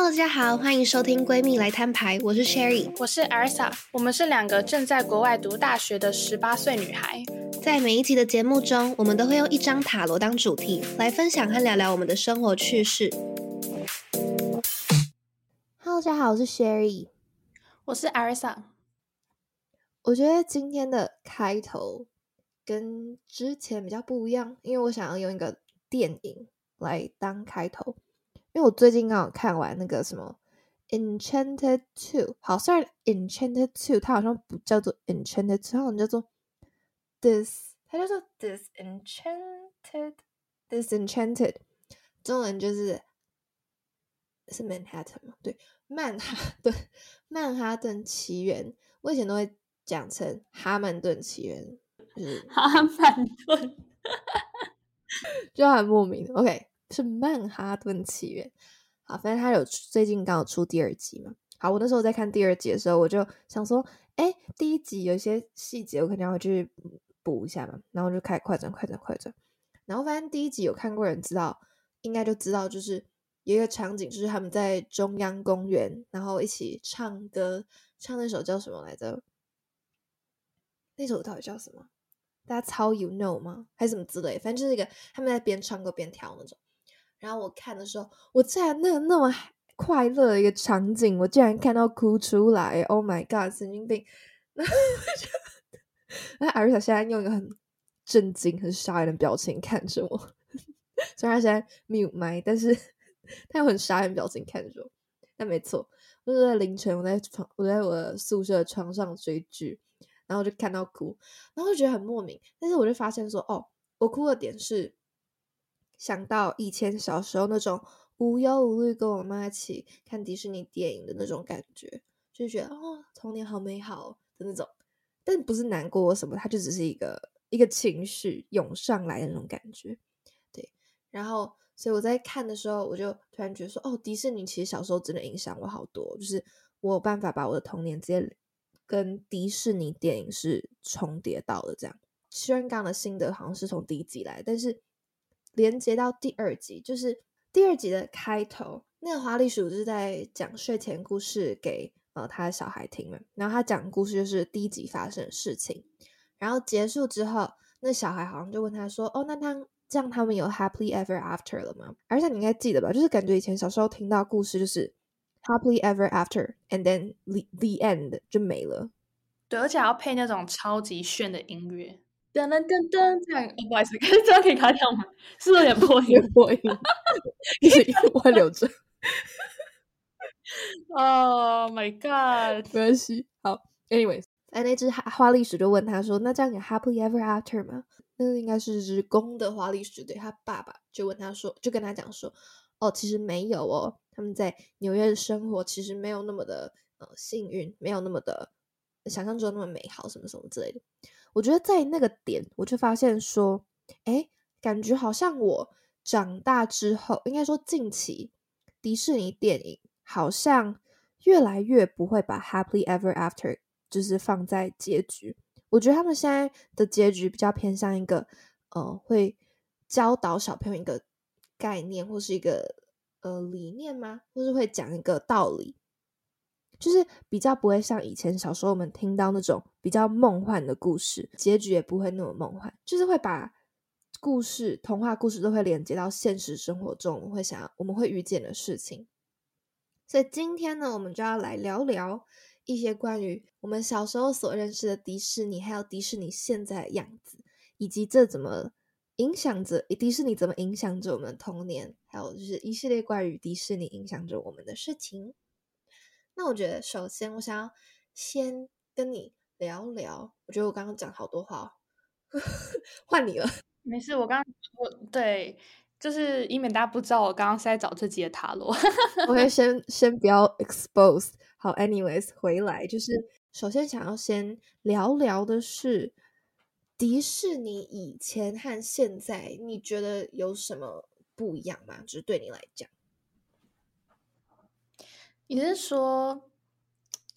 Hello，大家好，欢迎收听闺蜜来摊牌，我是 Sherry，我是 Elsa，我们是两个正在国外读大学的十八岁女孩。在每一集的节目中，我们都会用一张塔罗当主题来分享和聊聊我们的生活趣事。Hello，大家好，我是 Sherry，我是 Elsa。我觉得今天的开头跟之前比较不一样，因为我想要用一个电影来当开头。因为我最近刚好看完那个什么《Enchanted Two》，好，虽然《Enchanted Two》它好像不叫做《Enchanted Two》，它好像叫做《Dis》，它叫做《Disenchanted》，《Disenchanted》，中文就是是曼哈顿嘛？对，曼哈顿，《曼哈顿奇缘》，我以前都会讲成《哈曼顿奇缘》，就是哈曼顿，就很莫名。OK，是曼哈顿起源，好，反正他有最近刚好出第二集嘛。好，我那时候在看第二集的时候，我就想说，哎，第一集有一些细节，我肯定要去补一下嘛。然后就开始快转、快转、快转。然后发现第一集有看过人知道，应该就知道，就是有一个场景，就是他们在中央公园，然后一起唱歌，唱那首叫什么来着？那首到底叫什么？大家超 you know 吗？还是什么之类？反正就是一个他们在边唱歌边跳那种。然后我看的时候，我竟然那那么快乐的一个场景，我竟然看到哭出来！Oh my god，神经病！那那艾瑞莎现在用一个很震惊、很傻眼的表情看着我，虽然他现在 mute 麦，但是他有很傻眼表情看着我。但没错，就是在凌晨，我在床，我在我的宿舍床上追剧，然后就看到哭，然后就觉得很莫名。但是我就发现说，哦，我哭的点是。想到以前小时候那种无忧无虑，跟我妈一起看迪士尼电影的那种感觉，就觉得哦，童年好美好的那种，但不是难过什么，它就只是一个一个情绪涌上来的那种感觉。对，然后所以我在看的时候，我就突然觉得说，哦，迪士尼其实小时候真的影响我好多，就是我有办法把我的童年直接跟迪士尼电影是重叠到的。这样，虽然刚刚的心得好像是从第一集来，但是。连接到第二集，就是第二集的开头，那个花栗鼠就是在讲睡前故事给呃他的小孩听嘛。然后他讲故事就是第一集发生的事情，然后结束之后，那小孩好像就问他说：“哦，那他这样他们有 happily ever after 了吗？”而且你应该记得吧，就是感觉以前小时候听到故事就是 happily ever after，and then the the end 就没了。对，而且要配那种超级炫的音乐。噔噔噔噔，这样哦不好意思，这样可以卡掉吗？是有点破音，破音，一直我会留着。Oh my god，没关系。好，anyways，哎，那只花栗鼠就问他说：“那这样有 happily ever after 吗？”那应该是只公的花栗鼠，对他爸爸就问他说，就跟他讲说：“哦，其实没有哦，他们在纽约的生活其实没有那么的呃幸运，没有那么的想象中那么美好，什么什么之类的。”我觉得在那个点，我就发现说，哎，感觉好像我长大之后，应该说近期迪士尼电影好像越来越不会把 happily ever after 就是放在结局。我觉得他们现在的结局比较偏向一个，呃，会教导小朋友一个概念或是一个呃理念吗？或是会讲一个道理。就是比较不会像以前小时候我们听到那种比较梦幻的故事，结局也不会那么梦幻，就是会把故事、童话故事都会连接到现实生活中，会想我们会遇见的事情。所以今天呢，我们就要来聊聊一些关于我们小时候所认识的迪士尼，还有迪士尼现在的样子，以及这怎么影响着迪士尼怎么影响着我们的童年，还有就是一系列关于迪士尼影响着我们的事情。那我觉得，首先我想要先跟你聊聊。我觉得我刚刚讲好多话，换你了。没事，我刚刚我对，就是以免大家不知道，我刚刚是在找这集的塔罗。我会 先先不要 expose。好，anyways，回来就是首先想要先聊聊的是迪士尼以前和现在，你觉得有什么不一样吗？就是对你来讲。你是说，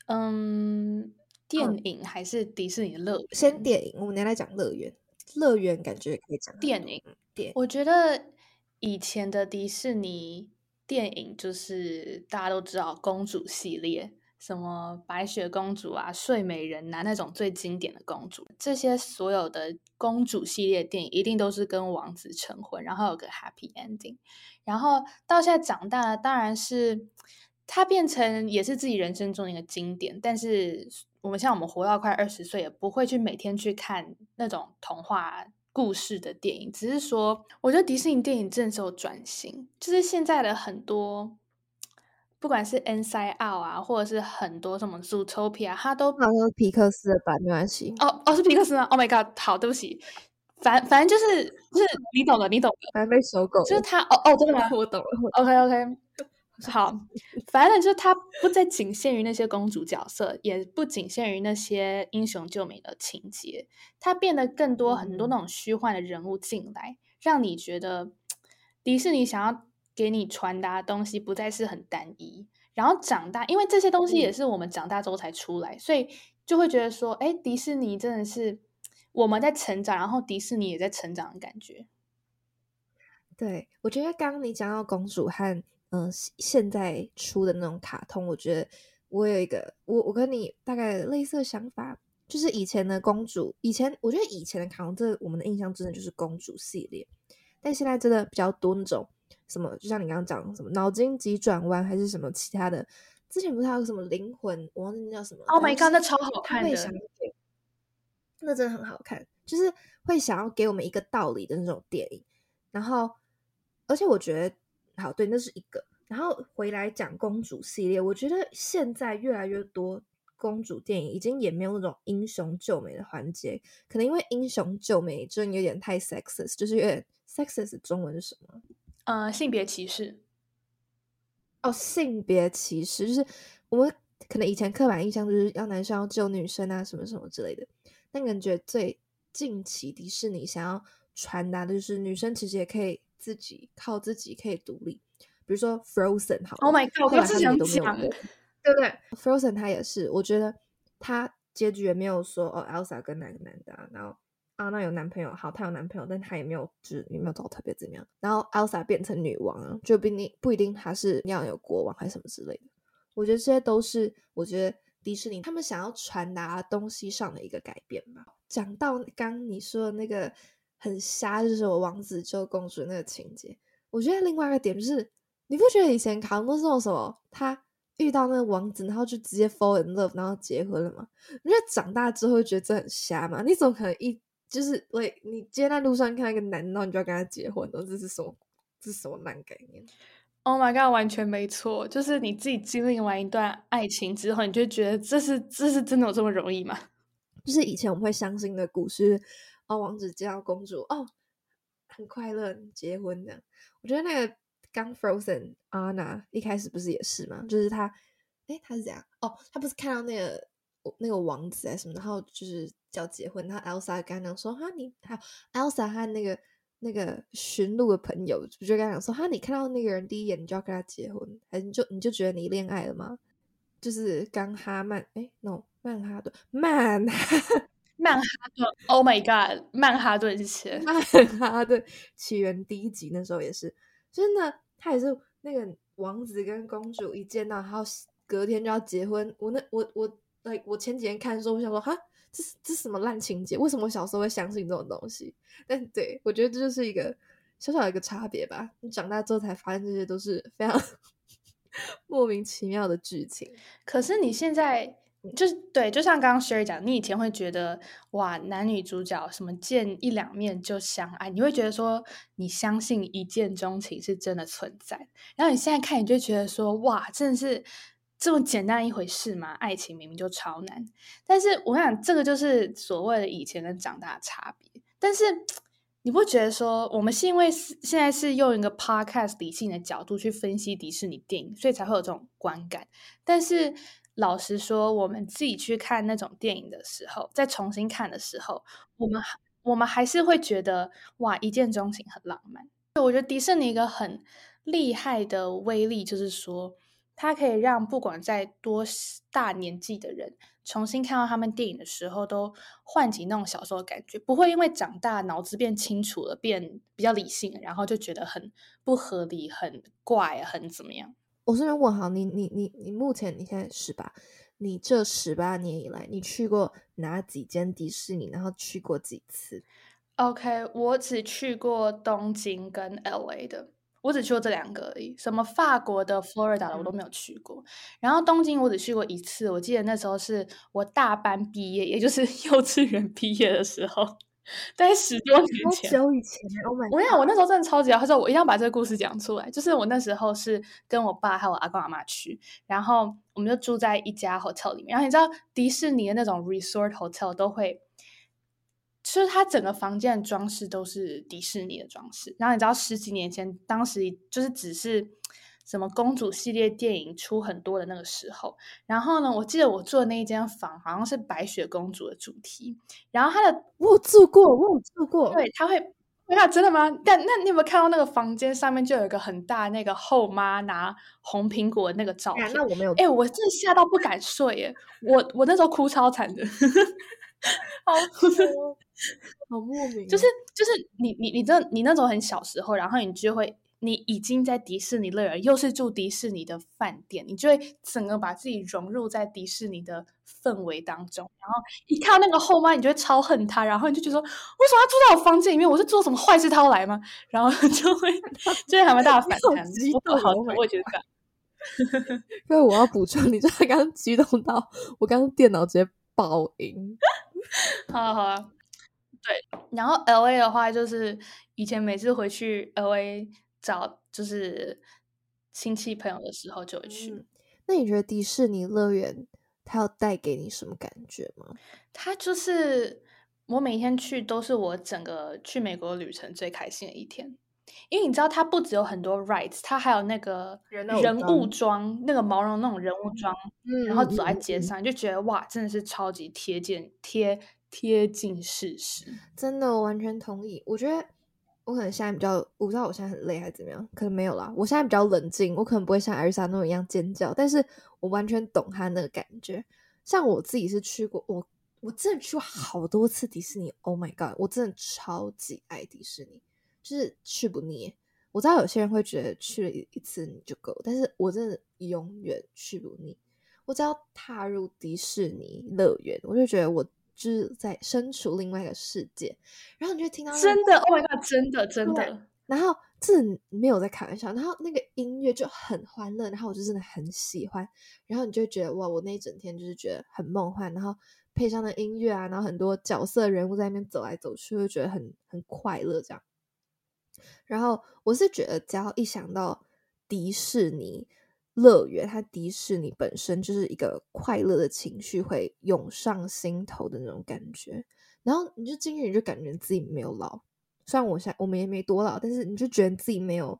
嗯，电影还是迪士尼乐园？先电影，我们来讲乐园。乐园感觉可以讲电影。电，我觉得以前的迪士尼电影就是大家都知道公主系列，什么白雪公主啊、睡美人啊那种最经典的公主，这些所有的公主系列电影一定都是跟王子成婚，然后有个 happy ending。然后到现在长大了，当然是它变成也是自己人生中的一个经典。但是我们像我们活到快二十岁，也不会去每天去看那种童话。故事的电影，只是说，我觉得迪士尼电影正是有转型，就是现在的很多，不管是 Inside Out 啊，或者是很多什么 Zootopia，它都好像是皮克斯的吧，没关系。哦哦，是皮克斯吗？Oh my god，好，对不起，反反正就是就是你懂的，你懂的，反正被收购，就是他哦哦，真的吗？我懂了。OK OK。好，反正就是它不再仅限于那些公主角色，也不仅限于那些英雄救美的情节，它变得更多很多那种虚幻的人物进来，让你觉得迪士尼想要给你传达的东西不再是很单一。然后长大，因为这些东西也是我们长大之后才出来，所以就会觉得说，哎，迪士尼真的是我们在成长，然后迪士尼也在成长的感觉。对，我觉得刚刚你讲到公主和。嗯，现在出的那种卡通，我觉得我有一个，我我跟你大概类似的想法，就是以前的公主，以前我觉得以前的卡通，这我们的印象真的就是公主系列，但现在真的比较多那种什么，就像你刚刚讲什么脑筋急转弯，还是什么其他的，之前不是还有什么灵魂，我忘记那叫什么？Oh my god，那超好看的，那真的很好看，就是会想要给我们一个道理的那种电影，然后而且我觉得。好，对，那是一个。然后回来讲公主系列，我觉得现在越来越多公主电影已经也没有那种英雄救美的环节，可能因为英雄救美真的有点太 sexist，就是有点 sexist。中文是什么？呃，性别歧视。哦，性别歧视就是我们可能以前刻板印象就是要男生要救女生啊，什么什么之类的。但感觉最近期迪士尼想要传达的就是女生其实也可以。自己靠自己可以独立，比如说 Frozen 好，Oh my God，我是想讲，对不对？Frozen 他也是，我觉得他结局也没有说哦，Elsa 跟哪个男的，然后啊那有男朋友，好，她有男朋友，但她也没有就是也没有找特别怎么样，然后 Elsa 变成女王，就不一定不一定她是要有国王还是什么之类的。我觉得这些都是我觉得迪士尼他们想要传达东西上的一个改变吧。讲到刚你说的那个。很瞎，就是我王子救公主那个情节。我觉得另外一个点就是，你不觉得以前卡通都是那种什么，他遇到那个王子，然后就直接 fall in love，然后结婚了吗？你觉得长大之后会觉得这很瞎吗？你怎么可能一就是喂，你今天在路上看到一个男的，然后你就要跟他结婚？这是什么？这是什么烂概念？Oh my god，完全没错，就是你自己经历完一段爱情之后，你就觉得这是这是真的有这么容易吗？就是以前我们会相信的故事。哦，王子见到公主，哦，很快乐，结婚的。我觉得那个刚 Frozen Anna 一开始不是也是吗？就是他，哎，他是怎样？哦，他不是看到那个那个王子啊什么，然后就是叫结婚，然后 Elsa 跟他讲说，哈，你还有 Elsa 和那个那个驯鹿的朋友，不就跟他讲说，哈，你看到那个人第一眼，你就要跟他结婚，还是你就你就觉得你恋爱了吗？就是刚哈曼，哎，no，曼哈顿，曼哈。曼哈顿，Oh my God！曼哈顿起曼哈顿起源第一集那时候也是，真的，他也是那个王子跟公主一见到，然后隔天就要结婚。我那我我哎，我前几天看的时候，我想说，哈，这是这是什么烂情节？为什么我小时候会相信这种东西？但对我觉得这就是一个小小的一个差别吧。你长大之后才发现，这些都是非常 莫名其妙的剧情。可是你现在。就是对，就像刚刚 Sherry 讲，你以前会觉得哇，男女主角什么见一两面就相爱，你会觉得说你相信一见钟情是真的存在。然后你现在看，你就觉得说哇，真的是这么简单一回事吗？爱情明明就超难。但是我想，这个就是所谓的以前跟长大的差别。但是你不觉得说，我们是因为现在是用一个 podcast 理性的角度去分析迪士尼电影，所以才会有这种观感。但是。老实说，我们自己去看那种电影的时候，再重新看的时候，我们我们还是会觉得哇，一见钟情很浪漫。我觉得迪士尼一个很厉害的威力，就是说它可以让不管在多大年纪的人重新看到他们电影的时候，都唤起那种小时候的感觉，不会因为长大脑子变清楚了，变比较理性，然后就觉得很不合理、很怪、很怎么样。我顺便问好，你你你你目前你现在十八，你这十八年以来，你去过哪几间迪士尼？然后去过几次？OK，我只去过东京跟 LA 的，我只去过这两个而已。什么法国的、Florida 的我都没有去过。然后东京我只去过一次，我记得那时候是我大班毕业，也就是 幼稚园毕业的时候。在十多年前，久以前，我想我那时候真的超级好，他说我一定要把这个故事讲出来。就是我那时候是跟我爸还有我阿公阿妈去，然后我们就住在一家 hotel 里面。然后你知道迪士尼的那种 resort hotel 都会，就是它整个房间的装饰都是迪士尼的装饰。然后你知道十几年前，当时就是只是。什么公主系列电影出很多的那个时候，然后呢，我记得我住的那一间房好像是白雪公主的主题，然后它的我住过，我有住过，对，它会，那真的吗？但那你有没有看到那个房间上面就有一个很大那个后妈拿红苹果的那个照片？那我没有，哎，我真的吓到不敢睡耶！我我那时候哭超惨的，好 好莫名，就是就是你你你这你那种很小时候，然后你就会。你已经在迪士尼乐园，又是住迪士尼的饭店，你就会整个把自己融入在迪士尼的氛围当中。然后一看到那个后妈，你就会超恨他，然后你就觉得说，为什么要住在我房间里面？我是做什么坏事，他要来吗？然后就会 就会还蛮大的反弹。我好，我也觉得这样。因为我要补充，你知道刚刚激动到我刚刚电脑直接爆音。好好啊，对。然后 L A 的话，就是以前每次回去 L A。找就是亲戚朋友的时候就会去。那你觉得迪士尼乐园它要带给你什么感觉吗？它就是我每天去都是我整个去美国旅程最开心的一天，因为你知道它不只有很多 rides，它还有那个人物装，那个毛绒那种人物装，然后走在街上就觉得哇，真的是超级贴近贴贴近事实。真的，我完全同意。我觉得。我可能现在比较，我不知道我现在很累还是怎么样，可能没有啦。我现在比较冷静，我可能不会像艾瑞莎那种一样尖叫，但是我完全懂他那个感觉。像我自己是去过，我我真的去过好多次迪士尼。Oh my god，我真的超级爱迪士尼，就是去不腻。我知道有些人会觉得去了一次你就够，但是我真的永远去不腻。我只要踏入迪士尼乐园，我就觉得我。就是在身处另外一个世界，然后你就听到真的，Oh my god，真的真的，然后这没有在开玩笑，然后那个音乐就很欢乐，然后我就真的很喜欢，然后你就觉得哇，我那一整天就是觉得很梦幻，然后配上的音乐啊，然后很多角色人物在那边走来走去，就觉得很很快乐这样。然后我是觉得，只要一想到迪士尼。乐园，它迪士尼本身就是一个快乐的情绪会涌上心头的那种感觉，然后你就进去，你就感觉自己没有老。虽然我现我们也没多老，但是你就觉得自己没有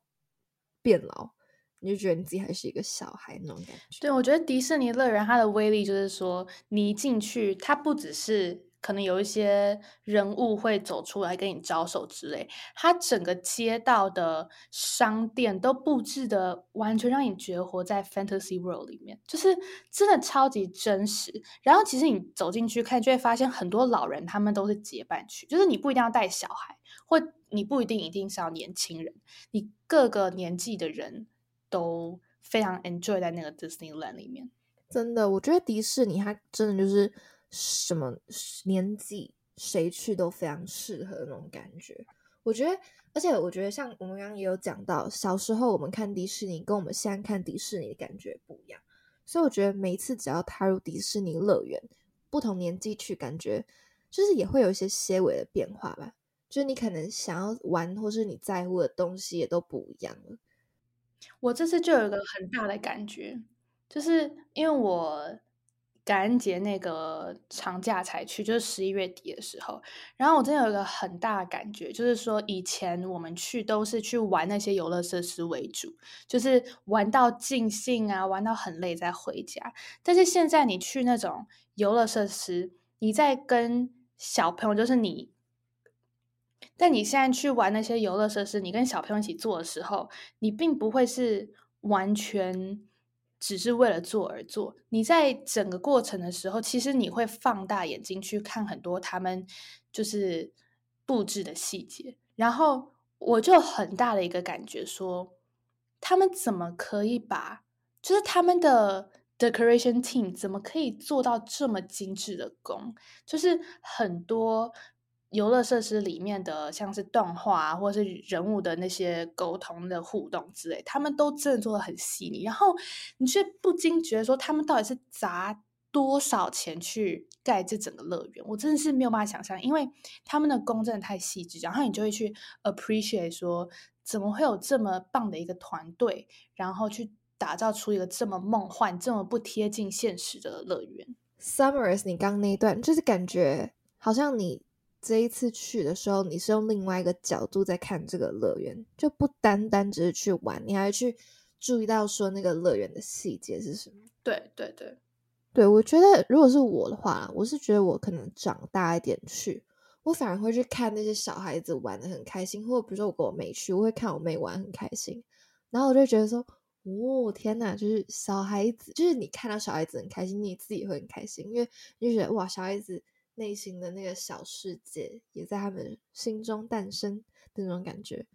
变老，你就觉得你自己还是一个小孩那种感觉。对，我觉得迪士尼乐园它的威力就是说，你一进去，它不只是。可能有一些人物会走出来跟你招手之类，它整个街道的商店都布置的完全让你觉得活在 fantasy world 里面，就是真的超级真实。然后其实你走进去看，就会发现很多老人他们都是结伴去，就是你不一定要带小孩，或你不一定一定是要年轻人，你各个年纪的人都非常 enjoy 在那个 Disneyland 里面。真的，我觉得迪士尼它真的就是。什么年纪谁去都非常适合那种感觉，我觉得，而且我觉得像我们刚刚也有讲到，小时候我们看迪士尼跟我们现在看迪士尼的感觉不一样，所以我觉得每一次只要踏入迪士尼乐园，不同年纪去，感觉就是也会有一些些微的变化吧，就是你可能想要玩或是你在乎的东西也都不一样了。我这次就有一个很大的感觉，就是因为我。感恩节那个长假才去，就是十一月底的时候。然后我真的有一个很大的感觉，就是说以前我们去都是去玩那些游乐设施为主，就是玩到尽兴啊，玩到很累再回家。但是现在你去那种游乐设施，你在跟小朋友，就是你，但你现在去玩那些游乐设施，你跟小朋友一起做的时候，你并不会是完全。只是为了做而做。你在整个过程的时候，其实你会放大眼睛去看很多他们就是布置的细节，然后我就很大的一个感觉说，他们怎么可以把就是他们的 decoration team 怎么可以做到这么精致的工？就是很多。游乐设施里面的像是动画或者是人物的那些沟通的互动之类，他们都真的做的很细腻。然后你却不禁觉得说，他们到底是砸多少钱去盖这整个乐园？我真的是没有办法想象，因为他们的工真的太细致。然后你就会去 appreciate 说，怎么会有这么棒的一个团队，然后去打造出一个这么梦幻、这么不贴近现实的乐园？Summers，你刚那一段就是感觉好像你。这一次去的时候，你是用另外一个角度在看这个乐园，就不单单只是去玩，你还去注意到说那个乐园的细节是什么？对对对，对我觉得如果是我的话，我是觉得我可能长大一点去，我反而会去看那些小孩子玩的很开心，或者比如说我跟我妹去，我会看我妹玩很开心，然后我就觉得说，哦天哪，就是小孩子，就是你看到小孩子很开心，你自己会很开心，因为你就觉得哇，小孩子。内心的那个小世界也在他们心中诞生的那种感觉，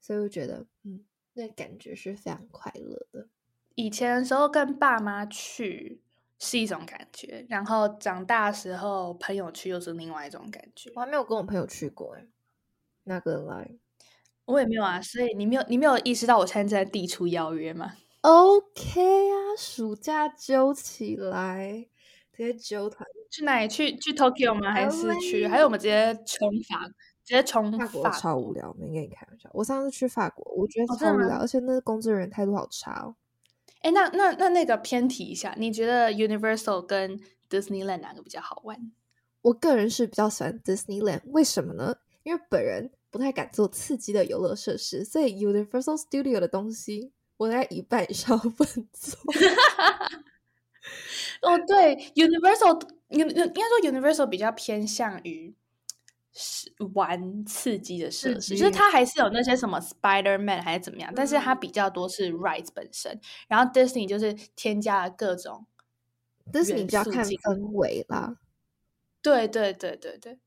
所以我觉得，嗯，那感觉是非常快乐的。以前的时候跟爸妈去是一种感觉，然后长大时候朋友去又是另外一种感觉。我还没有跟我朋友去过哎，那个来，我也没有啊。所以你没有，你没有意识到我现在在递出邀约吗？OK 啊，暑假揪起来，直接揪团。去哪里？去去 Tokyo 吗？还是去？还有我们直接冲法？直接冲法国？超无聊，没跟你开玩笑。我上次去法国，我觉得超无聊，而且那个工作人员态度好差哦。哎，那那那那个偏题一下，你觉得 Universal 跟 Disneyland 哪个比较好玩？我个人是比较喜欢 Disneyland，为什么呢？因为本人不太敢做刺激的游乐设施，所以 Universal Studio 的东西我在一半以上 不能做。哦，对，Universal。应该说，Universal 比较偏向于是玩刺激的设施，就是它还是有那些什么 Spider Man 还是怎么样，但是它比较多是 rides 本身。然后 Disney 就是添加了各种，Disney 比较看氛围啦。对对对对对。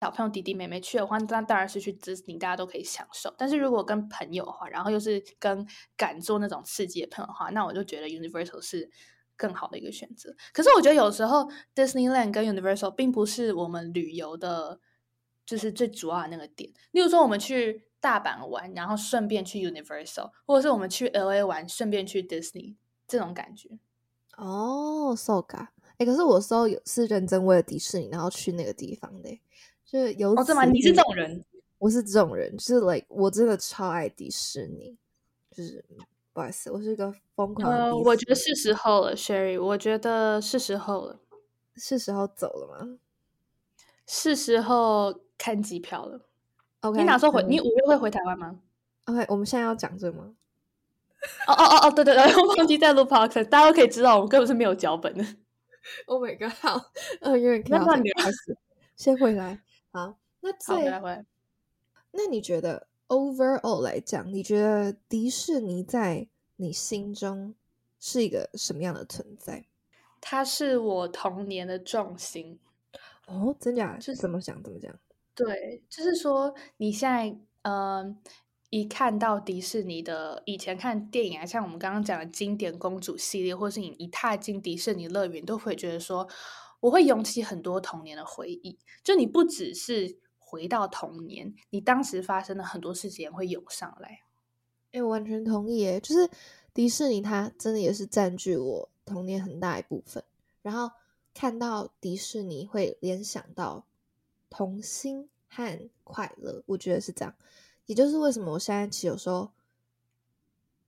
小朋友弟弟妹妹去的话，那当然是去 Disney，大家都可以享受。但是如果跟朋友的话，然后又是跟敢做那种刺激的朋友的话，那我就觉得 Universal 是更好的一个选择。可是我觉得有时候 Disneyland 跟 Universal 并不是我们旅游的，就是最主要的那个点。例如说，我们去大阪玩，然后顺便去 Universal，或者是我们去 LA 玩，顺便去 Disney，这种感觉。哦，so ga，哎，可是我时候有是认真为了迪士尼，然后去那个地方的。就是有哦，这吗？你是这种人，我是这种人，就是 like 我真的超爱迪士尼，就是不好意思，我是一个疯狂。呃，我觉得是时候了，Sherry，我觉得是时候了，是时候走了吗？是时候看机票了。OK，你哪时候回？你五月会回台湾吗？OK，我们现在要讲这吗？哦哦哦哦，对对对，我忘记在录 podcast，大家都可以知道，我们根本是没有脚本的。Oh my god，好，嗯，有点开始，先回来。好，那最那你觉得 overall 来讲，你觉得迪士尼在你心中是一个什么样的存在？它是我童年的重心哦，真假？是怎么想？怎么讲？对，就是说你现在嗯，一看到迪士尼的以前看电影啊，像我们刚刚讲的经典公主系列，或是你一踏进迪士尼乐园，都会觉得说。我会涌起很多童年的回忆，就你不只是回到童年，你当时发生的很多事情也会涌上来。哎，完全同意。哎，就是迪士尼，它真的也是占据我童年很大一部分。然后看到迪士尼，会联想到童心和快乐，我觉得是这样。也就是为什么我现在其实有时候。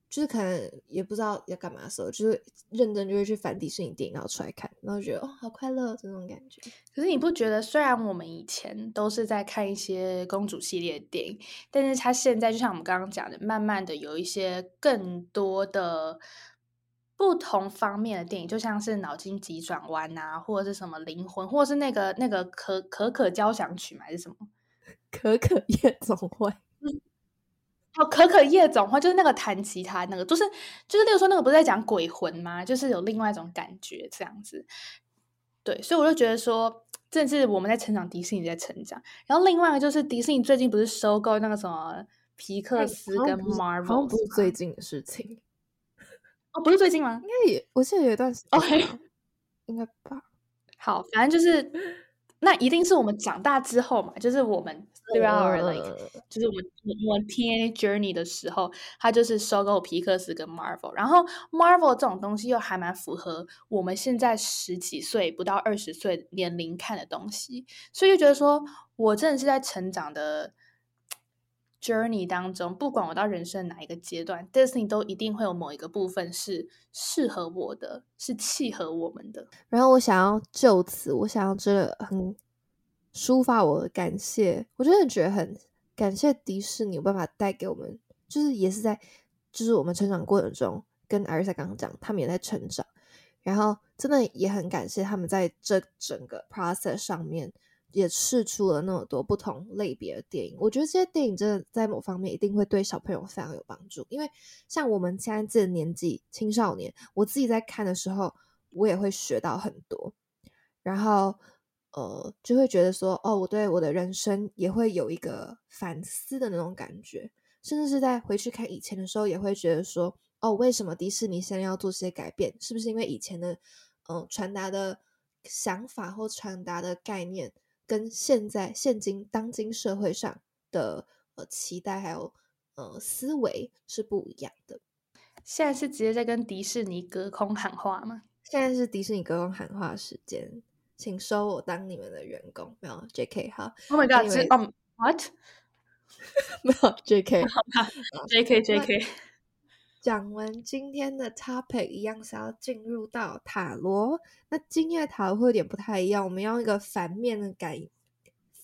就是可能也不知道要干嘛的时候，就是认真就会去翻迪士尼电影，然后出来看，然后觉得哦，好快乐这种感觉。可是你不觉得，虽然我们以前都是在看一些公主系列的电影，但是它现在就像我们刚刚讲的，慢慢的有一些更多的不同方面的电影，就像是脑筋急转弯啊，或者是什么灵魂，或者是那个那个可可可交响曲嘛，还是什么可可夜总会。哦，可可夜总会就是那个弹吉他那个，就是就是，例如说那个不是在讲鬼魂吗？就是有另外一种感觉这样子。对，所以我就觉得说，正是我们在成长，迪士尼在成长。然后另外一个就是迪士尼最近不是收购那个什么皮克斯跟 Marvel，不是最近的事情。哦，不是最近吗？应该也，我记得有一段时间，应该吧。好，反正就是。那一定是我们长大之后嘛，就是我们 throughout like，就是我我们 teenage journey 的时候，他就是收购皮克斯跟 Marvel，然后 Marvel 这种东西又还蛮符合我们现在十几岁不到二十岁年龄看的东西，所以就觉得说我真的是在成长的。Journey 当中，不管我到人生哪一个阶段，Disney 都一定会有某一个部分是适合我的，是契合我们的。然后我想要就此，我想要真的很抒发我的感谢。我真的觉得很感谢迪士尼有办法带给我们，就是也是在就是我们成长过程中，跟艾瑞莎刚刚讲，他们也在成长。然后真的也很感谢他们在这整个 process 上面。也试出了那么多不同类别的电影，我觉得这些电影真的在某方面一定会对小朋友非常有帮助。因为像我们现在这个年纪，青少年，我自己在看的时候，我也会学到很多，然后呃，就会觉得说，哦，我对我的人生也会有一个反思的那种感觉，甚至是在回去看以前的时候，也会觉得说，哦，为什么迪士尼现在要做这些改变？是不是因为以前的嗯传达的想法或传达的概念？跟现在现今当今社会上的呃期待还有呃思维是不一样的。现在是直接在跟迪士尼隔空喊话吗？现在是迪士尼隔空喊话时间，请收我当你们的员工。没有 J.K. 哈，Oh my God！嗯，What？没有 J.K.，J.K. J.K. 讲完今天的 topic，一样是要进入到塔罗。那今天的塔罗会有点不太一样，我们用一个反面的感，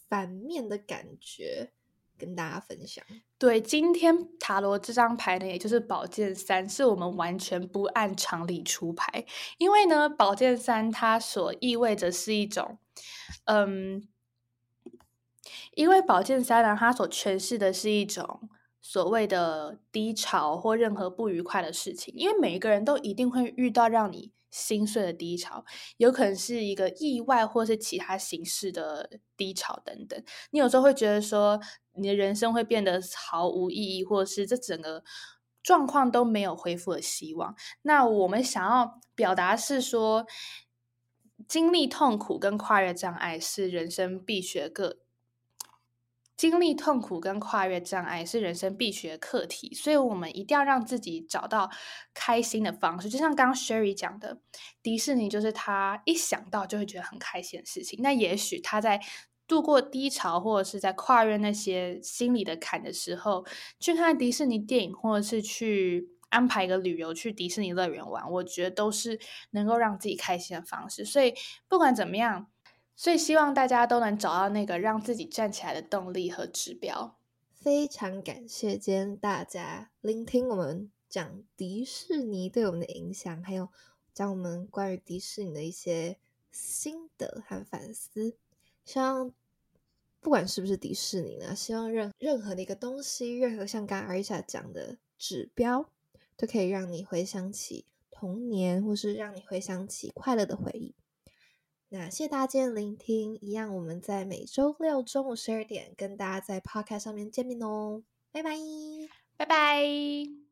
反面的感觉跟大家分享。对，今天塔罗这张牌呢，也就是宝剑三，是我们完全不按常理出牌，因为呢，宝剑三它所意味着是一种，嗯，因为宝剑三呢，它所诠释的是一种。所谓的低潮或任何不愉快的事情，因为每一个人都一定会遇到让你心碎的低潮，有可能是一个意外，或是其他形式的低潮等等。你有时候会觉得说，你的人生会变得毫无意义，或者是这整个状况都没有恢复的希望。那我们想要表达是说，经历痛苦跟跨越障碍是人生必学个。经历痛苦跟跨越障碍是人生必学的课题，所以我们一定要让自己找到开心的方式。就像刚刚 Sherry 讲的，迪士尼就是他一想到就会觉得很开心的事情。那也许他在度过低潮或者是在跨越那些心理的坎的时候，去看迪士尼电影，或者是去安排一个旅游去迪士尼乐园玩，我觉得都是能够让自己开心的方式。所以不管怎么样。所以希望大家都能找到那个让自己站起来的动力和指标。非常感谢今天大家聆听我们讲迪士尼对我们的影响，还有讲我们关于迪士尼的一些心得和反思。希望不管是不是迪士尼呢，希望任任何的一个东西，任何像刚刚 Aisha 讲的指标，都可以让你回想起童年，或是让你回想起快乐的回忆。那谢谢大家今天聆听，一样我们在每周六中午十二点跟大家在 Podcast 上面见面哦，拜拜，拜拜。